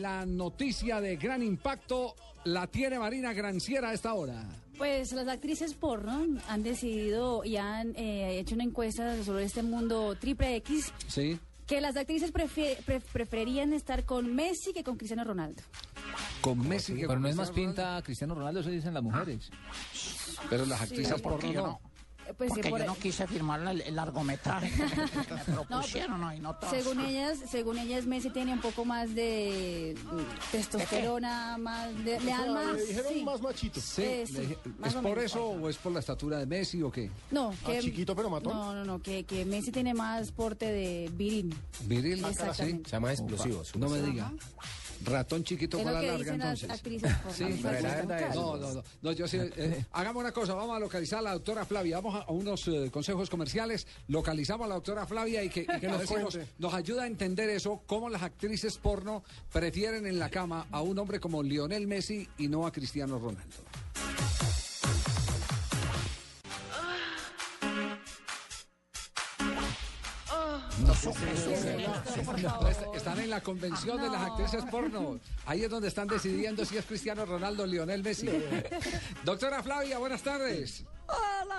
La noticia de gran impacto la tiene Marina Granciera a esta hora. Pues las actrices porno han decidido y han eh, hecho una encuesta sobre este mundo triple X Sí. que las actrices pre- preferirían estar con Messi que con Cristiano Ronaldo. Con Messi que Pero con no es más pinta Cristiano Ronaldo, eso dicen las mujeres. Pero las actrices porque porno no. No. Pues Porque que por- yo no quise firmar el largometraje que me, me propusieron ¿no? y no todos. según ellas, según ellas Messi tiene un poco más de testosterona, más de, le dan más, sí. machito. Sí, Eh, le sí, dije, más ¿Es o por menos. eso o es por la estatura de Messi o qué? No, que chiquito pero matón. No, no, no, que, que Messi tiene más porte de viril. Viril. Exactamente. Se llama explosivo. No me diga. Ratón chiquito con la larga entonces. actrices. Sí, no, no, no, no, yo sí, eh, hagamos una cosa, vamos a localizar a la doctora Flavia, vamos a, a unos eh, consejos comerciales, localizamos a la doctora Flavia y que, y que nos decimos- nos ayuda a entender eso, cómo las actrices porno prefieren en la cama a un hombre como Lionel Messi y no a Cristiano Ronaldo. Est- Están en la convención de las actrices porno. Ahí es donde están decidiendo si es Cristiano Ronaldo o Lionel Messi. Doctora Flavia, buenas tardes.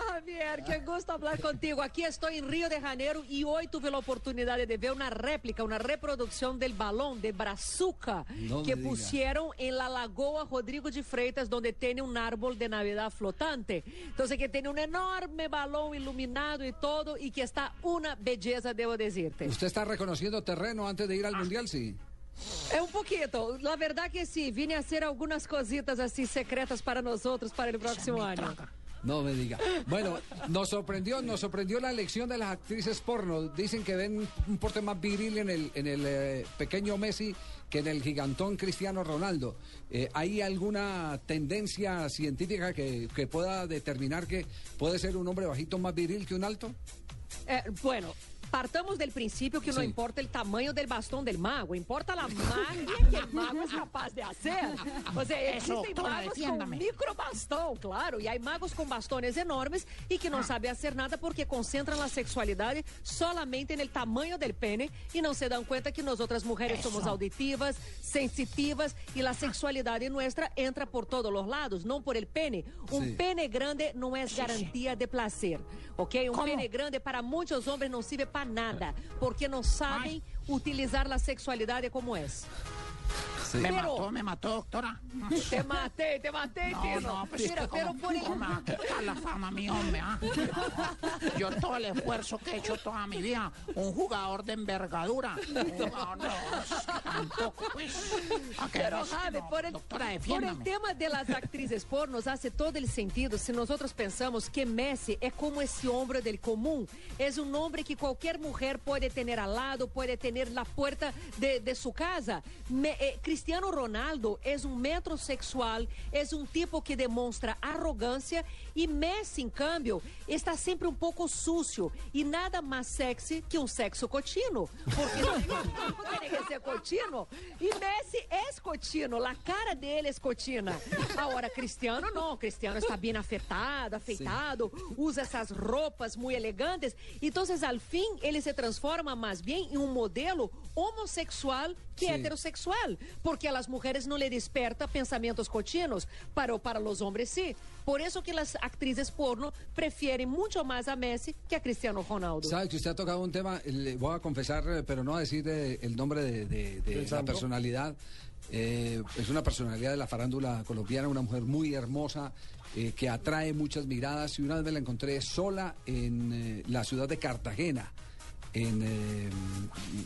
Javier, que gusto hablar contigo. Aquí estoy en Río de Janeiro y hoy tuve la oportunidad de ver una réplica, una reproducción del balón de Brazuca No que pusieron en la Lagoa Rodrigo de Freitas, donde tiene un árbol de Navidad flotante. Entonces, que tiene un enorme balón iluminado y todo, y que está una belleza, debo decirte. ¿Usted está reconociendo terreno antes de ir al Mundial? Sí. É um pouquito. La verdad que sí, vine a hacer algunas cositas así secretas para nosotros para el próximo año. No me diga. Bueno, nos sorprendió, nos sorprendió la elección de las actrices porno. Dicen que ven un porte más viril en el, en el eh, pequeño Messi que en el gigantón Cristiano Ronaldo. Eh, ¿Hay alguna tendencia científica que, que pueda determinar que puede ser un hombre bajito más viril que un alto? É, bueno, partamos del principio que no Sí. importa el tamaño del bastón del mago, importa la magia que el mago es capaz de hacer. O sea, Eso, existen doctora, magos con defiéndame. micro bastón, claro, y hay magos con bastones enormes y que no saben hacer nada porque concentran la sexualidad solamente en el tamaño del pene y no se dan cuenta que nosotras mujeres somos auditivas, sensitivas y la sexualidad nuestra entra por todos los lados, no por el pene. Un Sí. pene grande no es garantía de placer, ¿ok? Un ¿Cómo? pene grande para muchos hombres no sirve para nada, porque no saben utilizar la sexualidad como es. Me Pero- mató, me mató, doctora. Te maté, te maté, No, Tino. no, pues Mira, pero ¿cómo- por el... cómo me va a quitar la fama mi hombre, ah? Yo todo el esfuerzo que he hecho toda mi vida, un jugador de envergadura. Un jugador, no, tampoco, pues. ¿A qué Pero, Javi, por el, Doctora, por el tema de las actrices pornos hace todo el sentido si nosotros pensamos que Messi es como ese hombre del común. Es un hombre que cualquier mujer puede tener al lado, puede tener la puerta de, de su casa. Me- eh, Cristiano Ronaldo es un metrosexual, es un tipo que demonstra arrogancia y Messi, en cambio, está siempre un poco sucio y nada más sexy que un sexo cochino. Porque no tiene que ser cochino. Y Messi es cochino, la cara dele es cochina. Ahora, Cristiano no, Cristiano está bien afetado, afeitado, usa esas ropas muy elegantes. Entonces, al fin, ele se transforma más bien en un modelo homosexual que Sí. heterosexual, porque a las mujeres no le desperta pensamientos cochinos, pero para los hombres sí. Por eso que las actrices porno prefieren mucho más a Messi que a Cristiano Ronaldo. Sabe que usted ha tocado un tema, le voy a confesar, eh, pero no a decir el nombre de, de- de la personalidad. Eh, es una personalidad de la farándula colombiana, una mujer muy hermosa eh, que atrae muchas miradas y una vez me la encontré sola en eh, la ciudad de Cartagena. En, eh,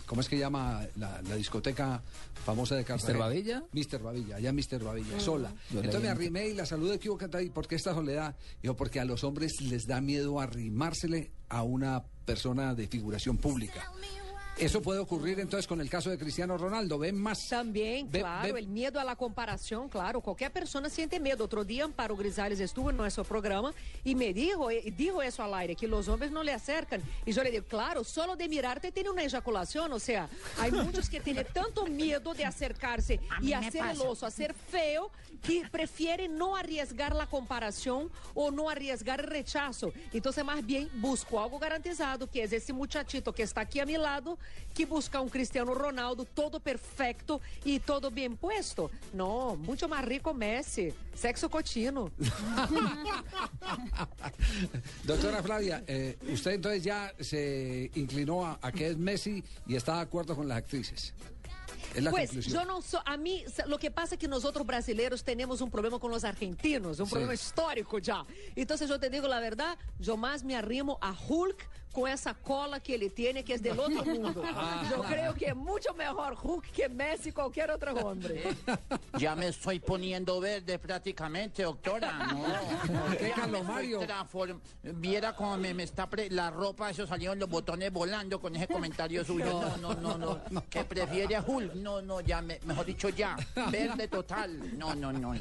¿cómo es que llama la, la discoteca famosa de Cartagena? Babilla? Mr. Babilla, allá Mr. Babilla, sola. Yo Entonces me arrimé y la saludé, ¿qué hubo, Catay? ¿Por qué esta soledad? Digo, porque a los hombres les da miedo arrimársele a una persona de figuración pública. Eso puede ocurrir entonces con el caso de Cristiano Ronaldo. Ven más. También, Ve- claro, ve- el miedo a la comparación, claro, cualquier persona siente miedo. Otro día Amparo Grisales estuvo en nuestro programa y me dijo, eh, dijo eso al aire, que los hombres no le acercan. Y yo le digo, claro, solo de mirarte tiene una eyaculación, o sea, hay muchos que tienen tanto miedo de acercarse y hacer el oso, hacer feo, que prefieren no arriesgar la comparación o no arriesgar el rechazo. Entonces, más bien, busco algo garantizado, que es ese muchachito que está aquí a mi lado, que busca un Cristiano Ronaldo todo perfecto y todo bien puesto. No, mucho más rico Messi, sexo cochino. Doctora Flavia, eh, usted entonces ya se inclinó a, a que es Messi y está de acuerdo con las actrices. Pues conclusión. yo no soy, a mí lo que pasa es que nosotros brasileños tenemos un problema con los argentinos, un Sí. problema histórico ya. Entonces yo te digo la verdad, yo más me arrimo a Hulk con esa cola que él tiene, que es del otro mundo. Yo creo que es mucho mejor Hulk que Messi y cualquier otro hombre. Ya me estoy poniendo verde prácticamente, doctora. No, ¿Por qué, Viera cómo me, me está pre- la ropa, eso salieron los botones volando con ese comentario suyo. No, no, no, no. Que prefiere a Hulk. No, no, ya, me- mejor dicho, ya. Verde total. No, no, no.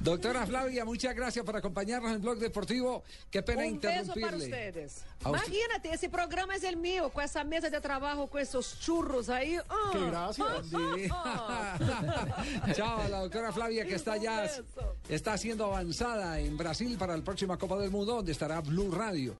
Doctora Flavia, muchas gracias por acompañarnos en el Blog Deportivo. Qué pena Un beso interrumpirle. para ustedes. Imagínate, ese programa es el mío, con esa mesa de trabajo, con esos churros ahí. Ah, Qué gracias. Sí. Chao, a la doctora Flavia que está ya está siendo avanzada en Brasil para la próxima Copa del Mundo donde estará Blue Radio.